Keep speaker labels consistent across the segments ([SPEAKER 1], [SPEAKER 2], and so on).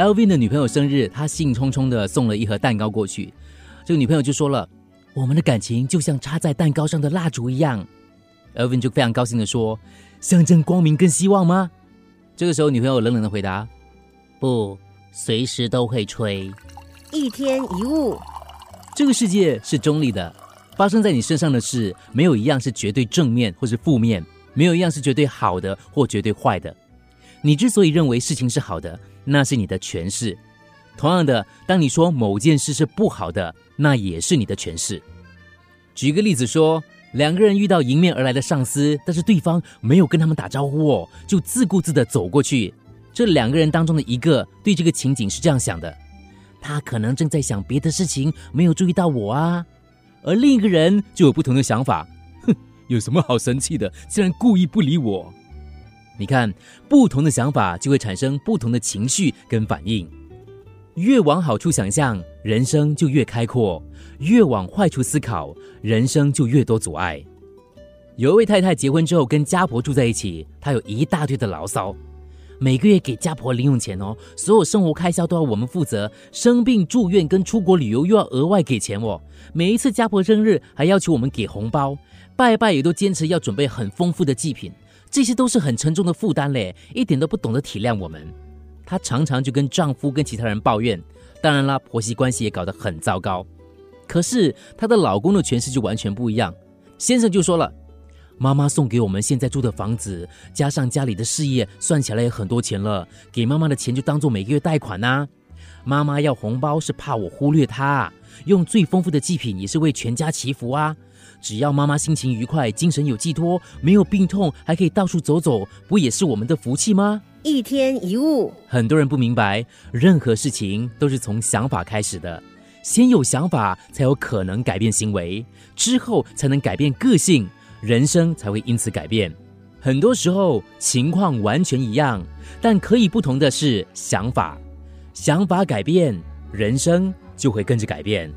[SPEAKER 1] Elvin 的女朋友生日，他兴冲冲的送了一盒蛋糕过去。这个女朋友就说了：“我们的感情就像插在蛋糕上的蜡烛一样。”Elvin 就非常高兴的说：“象征光明跟希望吗？”这个时候，女朋友冷冷的回答：“不，随时都会吹。”
[SPEAKER 2] 一天一物，
[SPEAKER 1] 这个世界是中立的，发生在你身上的事，没有一样是绝对正面或是负面，没有一样是绝对好的或绝对坏的。你之所以认为事情是好的，那是你的诠释。同样的，当你说某件事是不好的，那也是你的诠释。举个例子说。两个人遇到迎面而来的上司，但是对方没有跟他们打招呼哦，就自顾自的走过去。这两个人当中的一个对这个情景是这样想的：他可能正在想别的事情，没有注意到我啊。而另一个人就有不同的想法，哼，有什么好生气的？竟然故意不理我。你看，不同的想法就会产生不同的情绪跟反应。越往好处想象，人生就越开阔；越往坏处思考，人生就越多阻碍。有一位太太结婚之后跟家婆住在一起，她有一大堆的牢骚，每个月给家婆零用钱哦，所有生活开销都要我们负责，生病住院跟出国旅游又要额外给钱哦。每一次家婆生日还要求我们给红包，拜拜也都坚持要准备很丰富的祭品，这些都是很沉重的负担嘞，一点都不懂得体谅我们。她常常就跟丈夫跟其他人抱怨，当然啦，婆媳关系也搞得很糟糕。可是她的老公的诠释就完全不一样。先生就说了：“妈妈送给我们现在住的房子，加上家里的事业，算起来也很多钱了。给妈妈的钱就当做每个月贷款呐。妈妈要红包是怕我忽略她，用最丰富的祭品也是为全家祈福啊。只要妈妈心情愉快，精神有寄托，没有病痛，还可以到处走走，不也是我们的福气吗？”
[SPEAKER 2] 一天一物，
[SPEAKER 1] 很多人不明白，任何事情都是从想法开始的。先有想法，才有可能改变行为，之后才能改变个性，人生才会因此改变。很多时候情况完全一样，但可以不同的是想法。想法改变，人生就会跟着改变。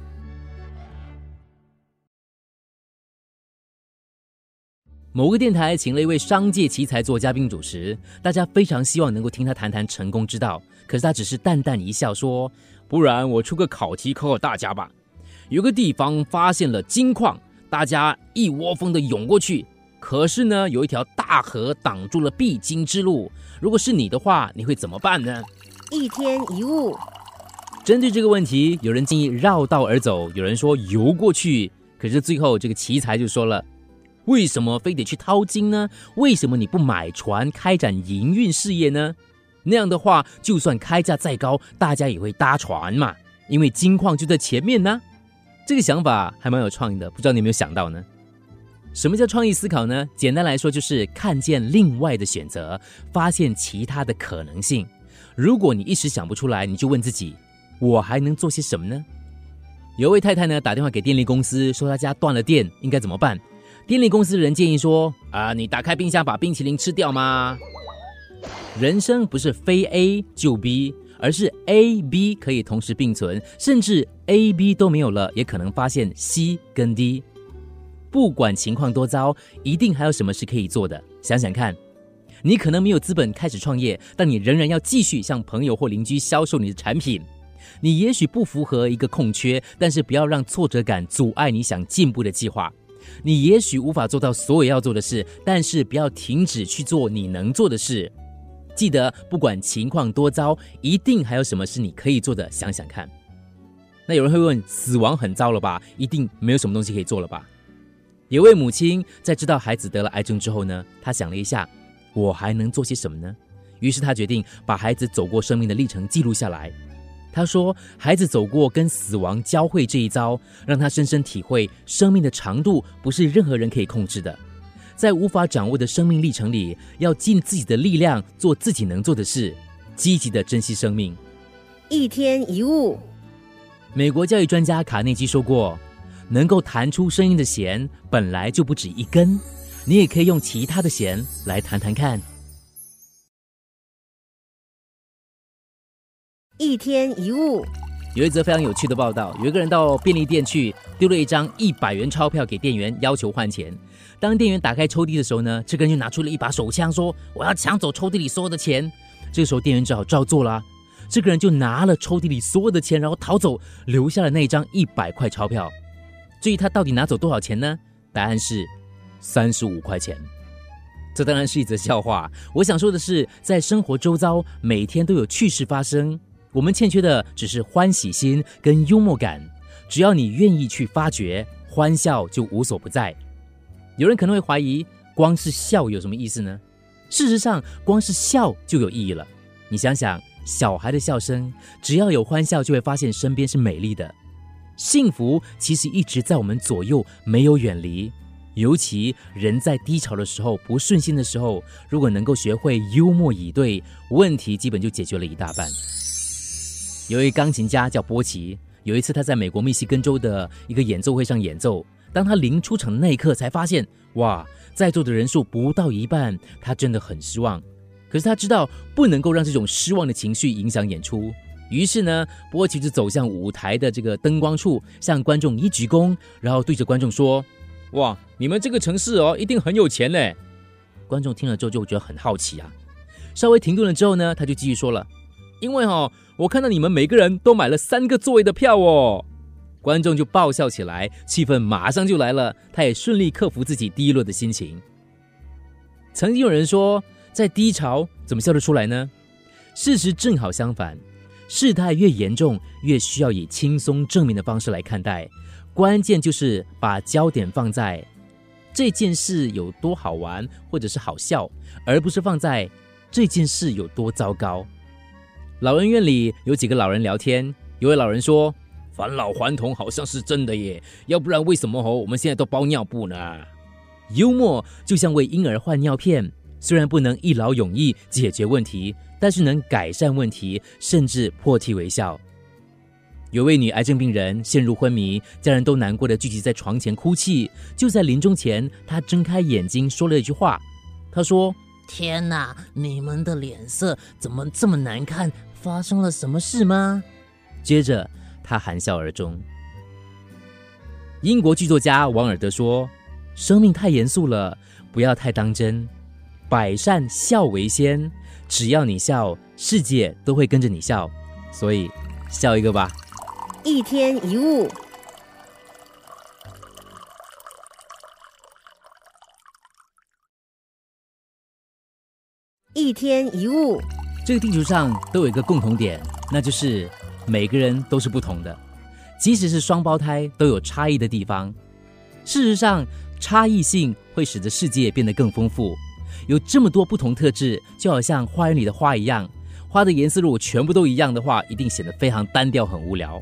[SPEAKER 1] 某个电台请了一位商界奇才做嘉宾主持，大家非常希望能够听他谈谈成功之道。可是他只是淡淡一笑说：“不然我出个考题考考大家吧。有个地方发现了金矿，大家一窝蜂的涌过去。可是呢，有一条大河挡住了必经之路。如果是你的话，你会怎么办呢？”
[SPEAKER 2] 一天一物。
[SPEAKER 1] 针对这个问题，有人建议绕道而走，有人说游过去。可是最后这个奇才就说了。为什么非得去淘金呢？为什么你不买船开展营运事业呢？那样的话，就算开价再高，大家也会搭船嘛，因为金矿就在前面呢。这个想法还蛮有创意的，不知道你有没有想到呢？什么叫创意思考呢？简单来说，就是看见另外的选择，发现其他的可能性。如果你一时想不出来，你就问自己：我还能做些什么呢？有位太太呢，打电话给电力公司，说她家断了电，应该怎么办？电力公司人建议说：“啊，你打开冰箱把冰淇淋吃掉吗？”人生不是非 A 就 B，而是 A、B 可以同时并存，甚至 A、B 都没有了，也可能发现 C 跟 D。不管情况多糟，一定还有什么是可以做的。想想看，你可能没有资本开始创业，但你仍然要继续向朋友或邻居销售你的产品。你也许不符合一个空缺，但是不要让挫折感阻碍你想进步的计划。你也许无法做到所有要做的事，但是不要停止去做你能做的事。记得，不管情况多糟，一定还有什么是你可以做的。想想看。那有人会问：死亡很糟了吧？一定没有什么东西可以做了吧？有位母亲在知道孩子得了癌症之后呢，她想了一下，我还能做些什么呢？于是她决定把孩子走过生命的历程记录下来。他说：“孩子走过跟死亡交汇这一遭，让他深深体会生命的长度不是任何人可以控制的。在无法掌握的生命历程里，要尽自己的力量做自己能做的事，积极的珍惜生命。”
[SPEAKER 2] 一天一物。
[SPEAKER 1] 美国教育专家卡内基说过：“能够弹出声音的弦本来就不止一根，你也可以用其他的弦来弹弹看。”
[SPEAKER 2] 一天一物，
[SPEAKER 1] 有一则非常有趣的报道。有一个人到便利店去，丢了一张一百元钞票给店员，要求换钱。当店员打开抽屉的时候呢，这个人就拿出了一把手枪，说：“我要抢走抽屉里所有的钱。”这个时候，店员只好照做了。这个人就拿了抽屉里所有的钱，然后逃走，留下了那一张一百块钞票。至于他到底拿走多少钱呢？答案是三十五块钱。这当然是一则笑话。我想说的是，在生活周遭，每天都有趣事发生。我们欠缺的只是欢喜心跟幽默感。只要你愿意去发掘，欢笑就无所不在。有人可能会怀疑，光是笑有什么意思呢？事实上，光是笑就有意义了。你想想，小孩的笑声，只要有欢笑，就会发现身边是美丽的。幸福其实一直在我们左右，没有远离。尤其人在低潮的时候、不顺心的时候，如果能够学会幽默以对，问题基本就解决了一大半。有一位钢琴家叫波奇，有一次他在美国密西根州的一个演奏会上演奏，当他临出场的那一刻，才发现哇，在座的人数不到一半，他真的很失望。可是他知道不能够让这种失望的情绪影响演出，于是呢，波奇就走向舞台的这个灯光处，向观众一鞠躬，然后对着观众说。哇，你们这个城市哦，一定很有钱嘞！观众听了之后就觉得很好奇啊。稍微停顿了之后呢，他就继续说了：“因为哈，我看到你们每个人都买了三个座位的票哦。”观众就爆笑起来，气氛马上就来了。他也顺利克服自己低落的心情。曾经有人说，在低潮怎么笑得出来呢？事实正好相反，事态越严重，越需要以轻松正面的方式来看待。关键就是把焦点放在这件事有多好玩，或者是好笑，而不是放在这件事有多糟糕。老人院里有几个老人聊天，有位老人说：“返老还童好像是真的耶，要不然为什么哦我们现在都包尿布呢？”幽默就像为婴儿换尿片，虽然不能一劳永逸解决问题，但是能改善问题，甚至破涕为笑。有位女癌症病人陷入昏迷，家人都难过的聚集在床前哭泣。就在临终前，她睁开眼睛说了一句话：“她说，
[SPEAKER 3] 天哪，你们的脸色怎么这么难看？发生了什么事吗？”
[SPEAKER 1] 接着，他含笑而终。英国剧作家王尔德说：“生命太严肃了，不要太当真。百善孝为先，只要你笑，世界都会跟着你笑。所以，笑一个吧。”
[SPEAKER 2] 一天一物，一天一物。
[SPEAKER 1] 这个地球上都有一个共同点，那就是每个人都是不同的，即使是双胞胎都有差异的地方。事实上，差异性会使得世界变得更丰富。有这么多不同特质，就好像花园里的花一样，花的颜色如果全部都一样的话，一定显得非常单调、很无聊。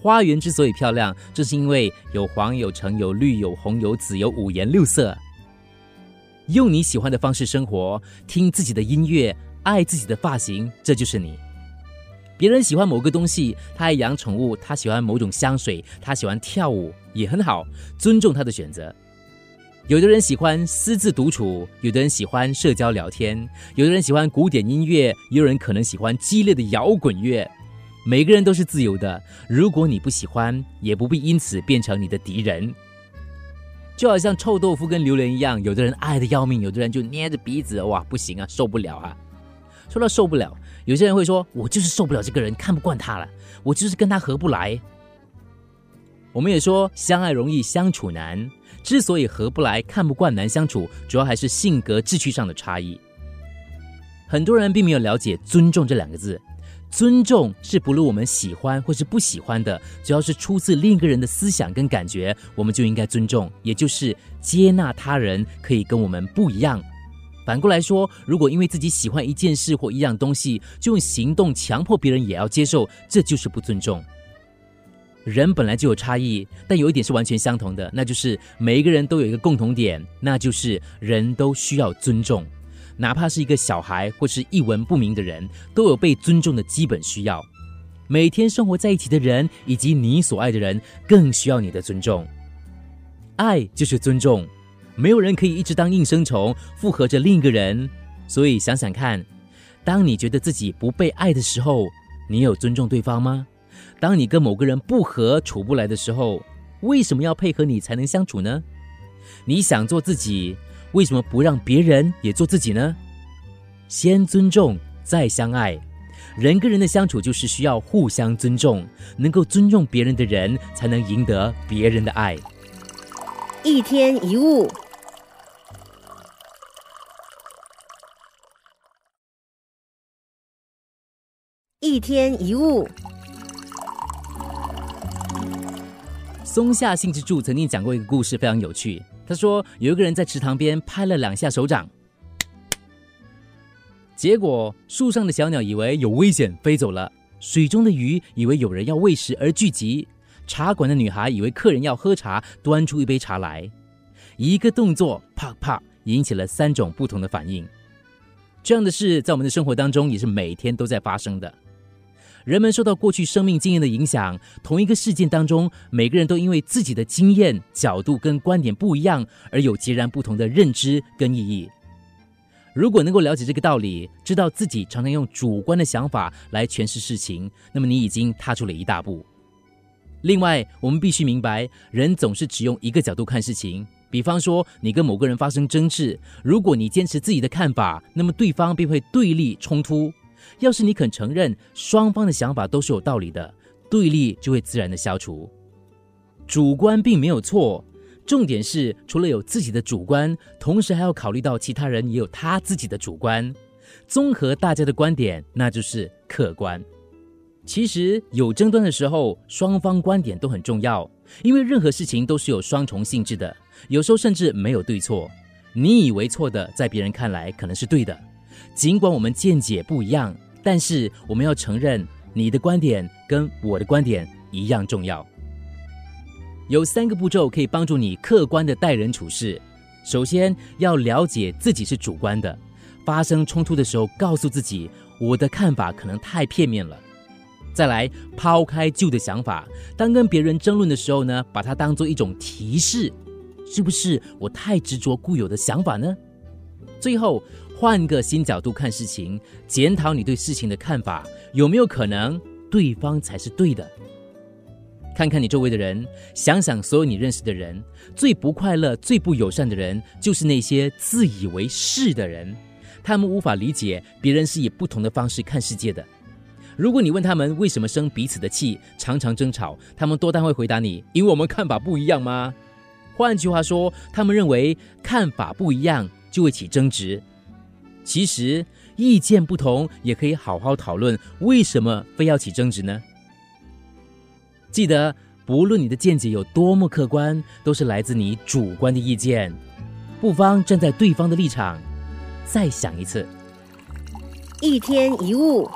[SPEAKER 1] 花园之所以漂亮，这是因为有黄、有橙、有绿、有红、有紫，有五颜六色。用你喜欢的方式生活，听自己的音乐，爱自己的发型，这就是你。别人喜欢某个东西，他爱养宠物，他喜欢某种香水，他喜欢跳舞，也很好，尊重他的选择。有的人喜欢私自独处，有的人喜欢社交聊天，有的人喜欢古典音乐，也有人可能喜欢激烈的摇滚乐。每个人都是自由的，如果你不喜欢，也不必因此变成你的敌人。就好像臭豆腐跟榴莲一样，有的人爱的要命，有的人就捏着鼻子，哇，不行啊，受不了啊。说到受不了，有些人会说，我就是受不了这个人，看不惯他了，我就是跟他合不来。我们也说，相爱容易相处难，之所以合不来、看不惯、难相处，主要还是性格、志趣上的差异。很多人并没有了解“尊重”这两个字。尊重是不论我们喜欢或是不喜欢的，只要是出自另一个人的思想跟感觉，我们就应该尊重，也就是接纳他人可以跟我们不一样。反过来说，如果因为自己喜欢一件事或一样东西，就用行动强迫别人也要接受，这就是不尊重。人本来就有差异，但有一点是完全相同的，那就是每一个人都有一个共同点，那就是人都需要尊重。哪怕是一个小孩或是一文不名的人，都有被尊重的基本需要。每天生活在一起的人，以及你所爱的人，更需要你的尊重。爱就是尊重，没有人可以一直当应声虫，附和着另一个人。所以想想看，当你觉得自己不被爱的时候，你有尊重对方吗？当你跟某个人不和、处不来的时候，为什么要配合你才能相处呢？你想做自己。为什么不让别人也做自己呢？先尊重，再相爱。人跟人的相处就是需要互相尊重，能够尊重别人的人，才能赢得别人的爱。
[SPEAKER 2] 一天一物，一天一物。
[SPEAKER 1] 松下幸之助曾经讲过一个故事，非常有趣。他说，有一个人在池塘边拍了两下手掌，结果树上的小鸟以为有危险飞走了，水中的鱼以为有人要喂食而聚集，茶馆的女孩以为客人要喝茶，端出一杯茶来。一个动作，啪啪，引起了三种不同的反应。这样的事在我们的生活当中也是每天都在发生的。人们受到过去生命经验的影响，同一个事件当中，每个人都因为自己的经验、角度跟观点不一样，而有截然不同的认知跟意义。如果能够了解这个道理，知道自己常常用主观的想法来诠释事情，那么你已经踏出了一大步。另外，我们必须明白，人总是只用一个角度看事情。比方说，你跟某个人发生争执，如果你坚持自己的看法，那么对方便会对立冲突。要是你肯承认双方的想法都是有道理的，对立就会自然的消除。主观并没有错，重点是除了有自己的主观，同时还要考虑到其他人也有他自己的主观，综合大家的观点，那就是客观。其实有争端的时候，双方观点都很重要，因为任何事情都是有双重性质的，有时候甚至没有对错。你以为错的，在别人看来可能是对的。尽管我们见解不一样，但是我们要承认你的观点跟我的观点一样重要。有三个步骤可以帮助你客观的待人处事。首先要了解自己是主观的，发生冲突的时候，告诉自己我的看法可能太片面了。再来抛开旧的想法，当跟别人争论的时候呢，把它当做一种提示，是不是我太执着固有的想法呢？最后。换个新角度看事情，检讨你对事情的看法，有没有可能对方才是对的？看看你周围的人，想想所有你认识的人，最不快乐、最不友善的人，就是那些自以为是的人。他们无法理解别人是以不同的方式看世界的。如果你问他们为什么生彼此的气，常常争吵，他们多半会回答你：因为我们看法不一样吗？换句话说，他们认为看法不一样就会起争执。其实意见不同也可以好好讨论，为什么非要起争执呢？记得，不论你的见解有多么客观，都是来自你主观的意见。不妨站在对方的立场，再想一次。
[SPEAKER 2] 一天一物。